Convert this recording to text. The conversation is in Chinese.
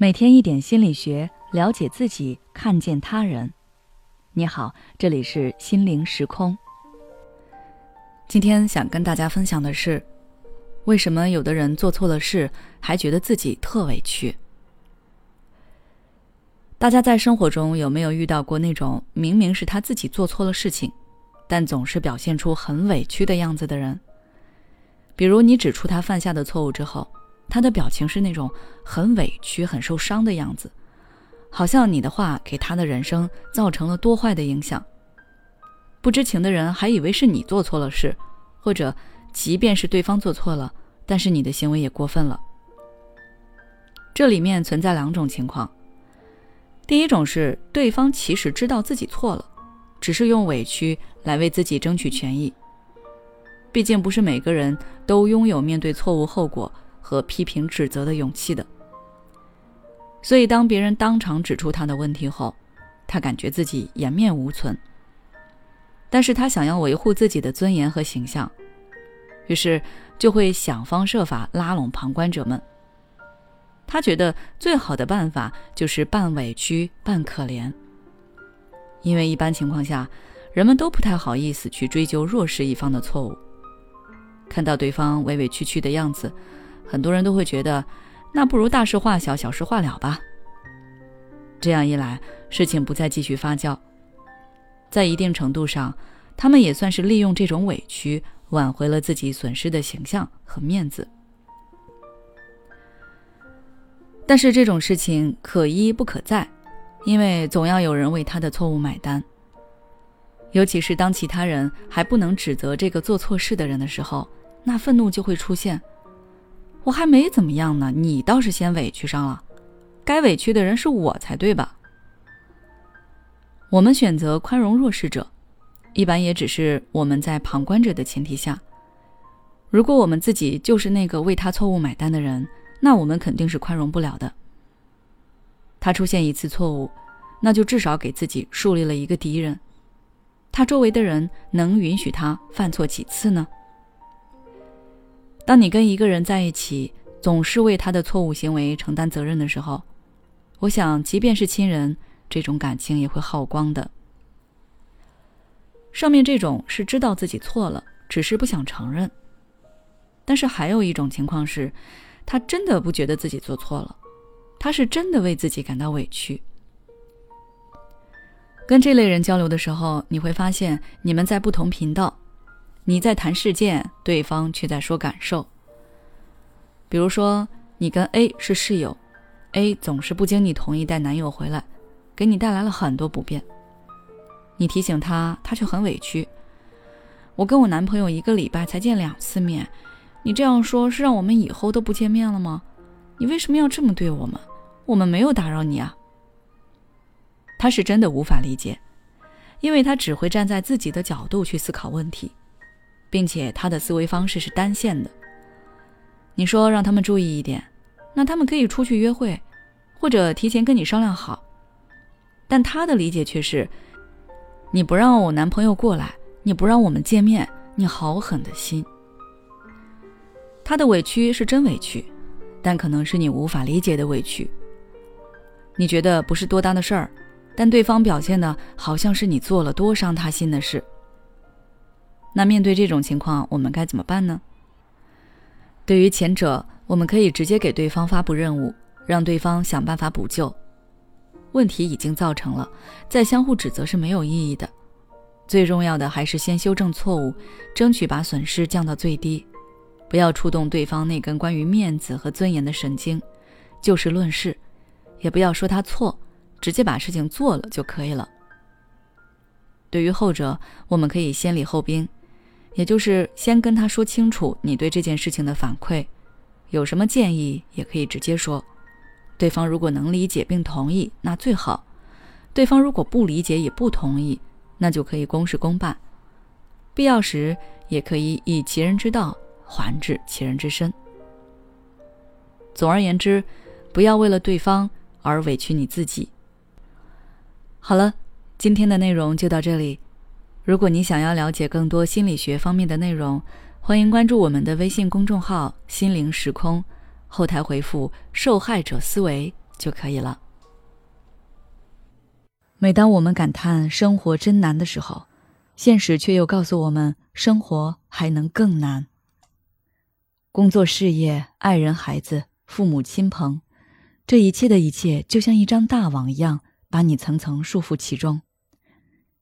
每天一点心理学，了解自己，看见他人。你好，这里是心灵时空。今天想跟大家分享的是，为什么有的人做错了事还觉得自己特委屈？大家在生活中有没有遇到过那种明明是他自己做错了事情，但总是表现出很委屈的样子的人？比如你指出他犯下的错误之后。他的表情是那种很委屈、很受伤的样子，好像你的话给他的人生造成了多坏的影响。不知情的人还以为是你做错了事，或者即便是对方做错了，但是你的行为也过分了。这里面存在两种情况：第一种是对方其实知道自己错了，只是用委屈来为自己争取权益。毕竟不是每个人都拥有面对错误后果。和批评指责的勇气的，所以当别人当场指出他的问题后，他感觉自己颜面无存。但是他想要维护自己的尊严和形象，于是就会想方设法拉拢旁观者们。他觉得最好的办法就是扮委屈、扮可怜，因为一般情况下，人们都不太好意思去追究弱势一方的错误。看到对方委委屈屈的样子。很多人都会觉得，那不如大事化小，小事化了吧。这样一来，事情不再继续发酵。在一定程度上，他们也算是利用这种委屈，挽回了自己损失的形象和面子。但是这种事情可一不可再，因为总要有人为他的错误买单。尤其是当其他人还不能指责这个做错事的人的时候，那愤怒就会出现。我还没怎么样呢，你倒是先委屈上了，该委屈的人是我才对吧？我们选择宽容弱势者，一般也只是我们在旁观者的前提下。如果我们自己就是那个为他错误买单的人，那我们肯定是宽容不了的。他出现一次错误，那就至少给自己树立了一个敌人。他周围的人能允许他犯错几次呢？当你跟一个人在一起，总是为他的错误行为承担责任的时候，我想，即便是亲人，这种感情也会耗光的。上面这种是知道自己错了，只是不想承认。但是还有一种情况是，他真的不觉得自己做错了，他是真的为自己感到委屈。跟这类人交流的时候，你会发现你们在不同频道。你在谈事件，对方却在说感受。比如说，你跟 A 是室友，A 总是不经你同意带男友回来，给你带来了很多不便。你提醒他，他却很委屈。我跟我男朋友一个礼拜才见两次面，你这样说是让我们以后都不见面了吗？你为什么要这么对我们？我们没有打扰你啊。他是真的无法理解，因为他只会站在自己的角度去思考问题。并且他的思维方式是单线的。你说让他们注意一点，那他们可以出去约会，或者提前跟你商量好。但他的理解却是：你不让我男朋友过来，你不让我们见面，你好狠的心。他的委屈是真委屈，但可能是你无法理解的委屈。你觉得不是多大的事儿，但对方表现的好像是你做了多伤他心的事。那面对这种情况，我们该怎么办呢？对于前者，我们可以直接给对方发布任务，让对方想办法补救。问题已经造成了，再相互指责是没有意义的。最重要的还是先修正错误，争取把损失降到最低，不要触动对方那根关于面子和尊严的神经，就事论事，也不要说他错，直接把事情做了就可以了。对于后者，我们可以先礼后兵。也就是先跟他说清楚你对这件事情的反馈，有什么建议也可以直接说。对方如果能理解并同意，那最好；对方如果不理解也不同意，那就可以公事公办。必要时也可以以其人之道还治其人之身。总而言之，不要为了对方而委屈你自己。好了，今天的内容就到这里。如果你想要了解更多心理学方面的内容，欢迎关注我们的微信公众号“心灵时空”，后台回复“受害者思维”就可以了。每当我们感叹生活真难的时候，现实却又告诉我们，生活还能更难。工作、事业、爱人、孩子、父母亲朋，这一切的一切，就像一张大网一样，把你层层束缚其中。